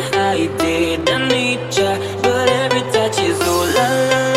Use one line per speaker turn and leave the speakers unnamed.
I didn't need ya, but every touch is so la la.